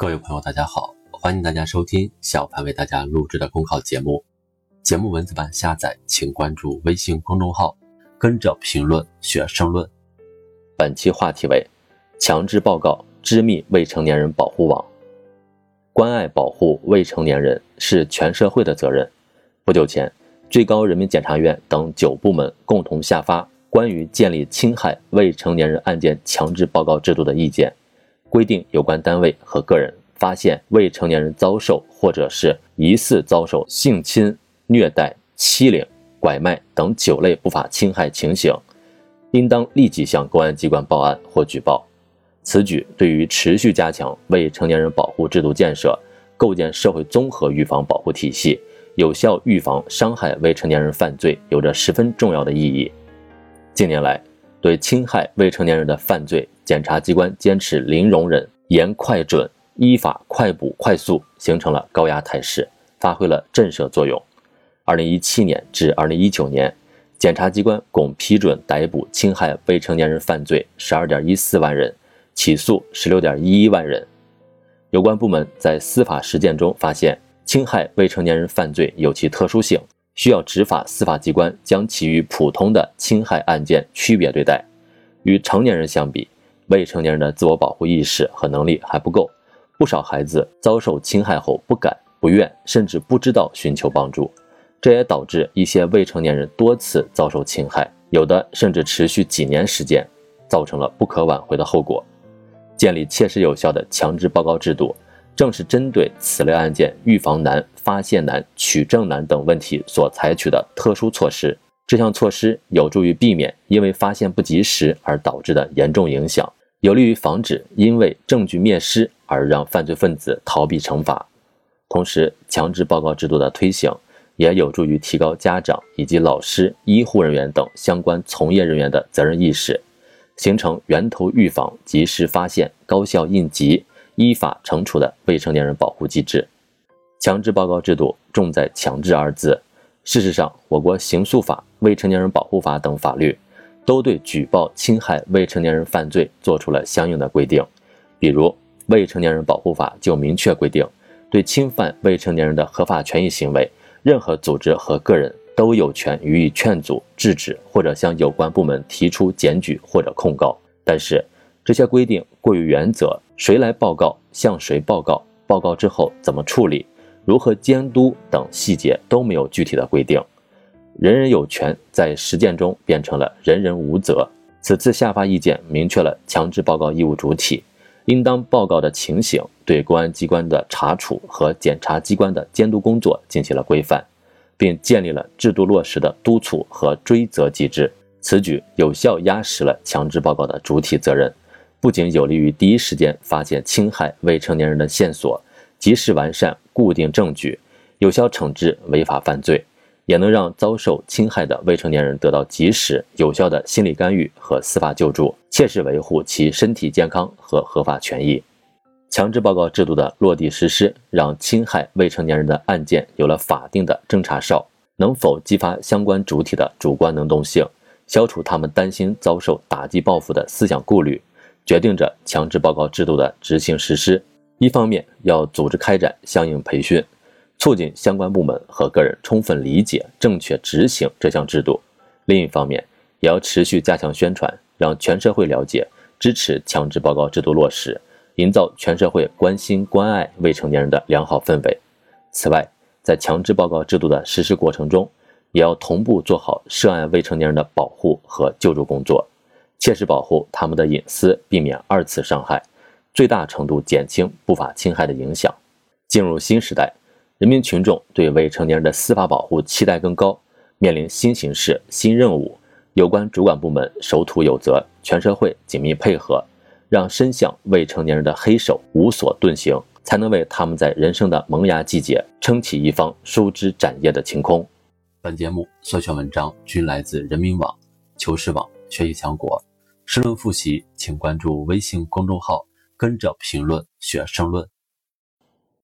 各位朋友，大家好，欢迎大家收听小凡为大家录制的公考节目。节目文字版下载，请关注微信公众号，跟着评论学申论。本期话题为：强制报告织密未成年人保护网。关爱保护未成年人是全社会的责任。不久前，最高人民检察院等九部门共同下发关于建立侵害未成年人案件强制报告制度的意见。规定有关单位和个人发现未成年人遭受或者是疑似遭受性侵、虐待、欺凌、拐卖等九类不法侵害情形，应当立即向公安机关报案或举报。此举对于持续加强未成年人保护制度建设、构建社会综合预防保护体系、有效预防伤害未成年人犯罪有着十分重要的意义。近年来，对侵害未成年人的犯罪，检察机关坚持零容忍、严快准、依法快捕快诉，形成了高压态势，发挥了震慑作用。二零一七年至二零一九年，检察机关共批准逮捕侵害未成年人犯罪十二点一四万人，起诉十六点一一万人。有关部门在司法实践中发现，侵害未成年人犯罪有其特殊性。需要执法司法机关将其与普通的侵害案件区别对待。与成年人相比，未成年人的自我保护意识和能力还不够。不少孩子遭受侵害后不敢、不愿，甚至不知道寻求帮助，这也导致一些未成年人多次遭受侵害，有的甚至持续几年时间，造成了不可挽回的后果。建立切实有效的强制报告制度。正是针对此类案件预防难、发现难、取证难等问题所采取的特殊措施。这项措施有助于避免因为发现不及时而导致的严重影响，有利于防止因为证据灭失而让犯罪分子逃避惩罚。同时，强制报告制度的推行也有助于提高家长以及老师、医护人员等相关从业人员的责任意识，形成源头预防、及时发现、高效应急。依法惩处的未成年人保护机制，强制报告制度重在“强制”二字。事实上，我国刑诉法、未成年人保护法等法律都对举报侵害未成年人犯罪作出了相应的规定。比如，《未成年人保护法》就明确规定，对侵犯未成年人的合法权益行为，任何组织和个人都有权予以劝阻、制止，或者向有关部门提出检举或者控告。但是，这些规定过于原则。谁来报告？向谁报告？报告之后怎么处理？如何监督等细节都没有具体的规定。人人有权在实践中变成了人人无责。此次下发意见，明确了强制报告义务主体、应当报告的情形，对公安机关的查处和检察机关的监督工作进行了规范，并建立了制度落实的督促和追责机制。此举有效压实了强制报告的主体责任。不仅有利于第一时间发现侵害未成年人的线索，及时完善固定证据，有效惩治违法犯罪，也能让遭受侵害的未成年人得到及时有效的心理干预和司法救助，切实维护其身体健康和合法权益。强制报告制度的落地实施，让侵害未成年人的案件有了法定的侦查哨，能否激发相关主体的主观能动性，消除他们担心遭受打击报复的思想顾虑。决定着强制报告制度的执行实施。一方面要组织开展相应培训，促进相关部门和个人充分理解、正确执行这项制度；另一方面，也要持续加强宣传，让全社会了解、支持强制报告制度落实，营造全社会关心关爱未成年人的良好氛围。此外，在强制报告制度的实施过程中，也要同步做好涉案未成年人的保护和救助工作。切实保护他们的隐私，避免二次伤害，最大程度减轻不法侵害的影响。进入新时代，人民群众对未成年人的司法保护期待更高，面临新形势、新任务，有关主管部门守土有责，全社会紧密配合，让伸向未成年人的黑手无所遁形，才能为他们在人生的萌芽季节撑起一方舒枝展叶的晴空。本节目所选文章均来自人民网、求是网、学习强国。申论复习，请关注微信公众号“跟着评论学申论”。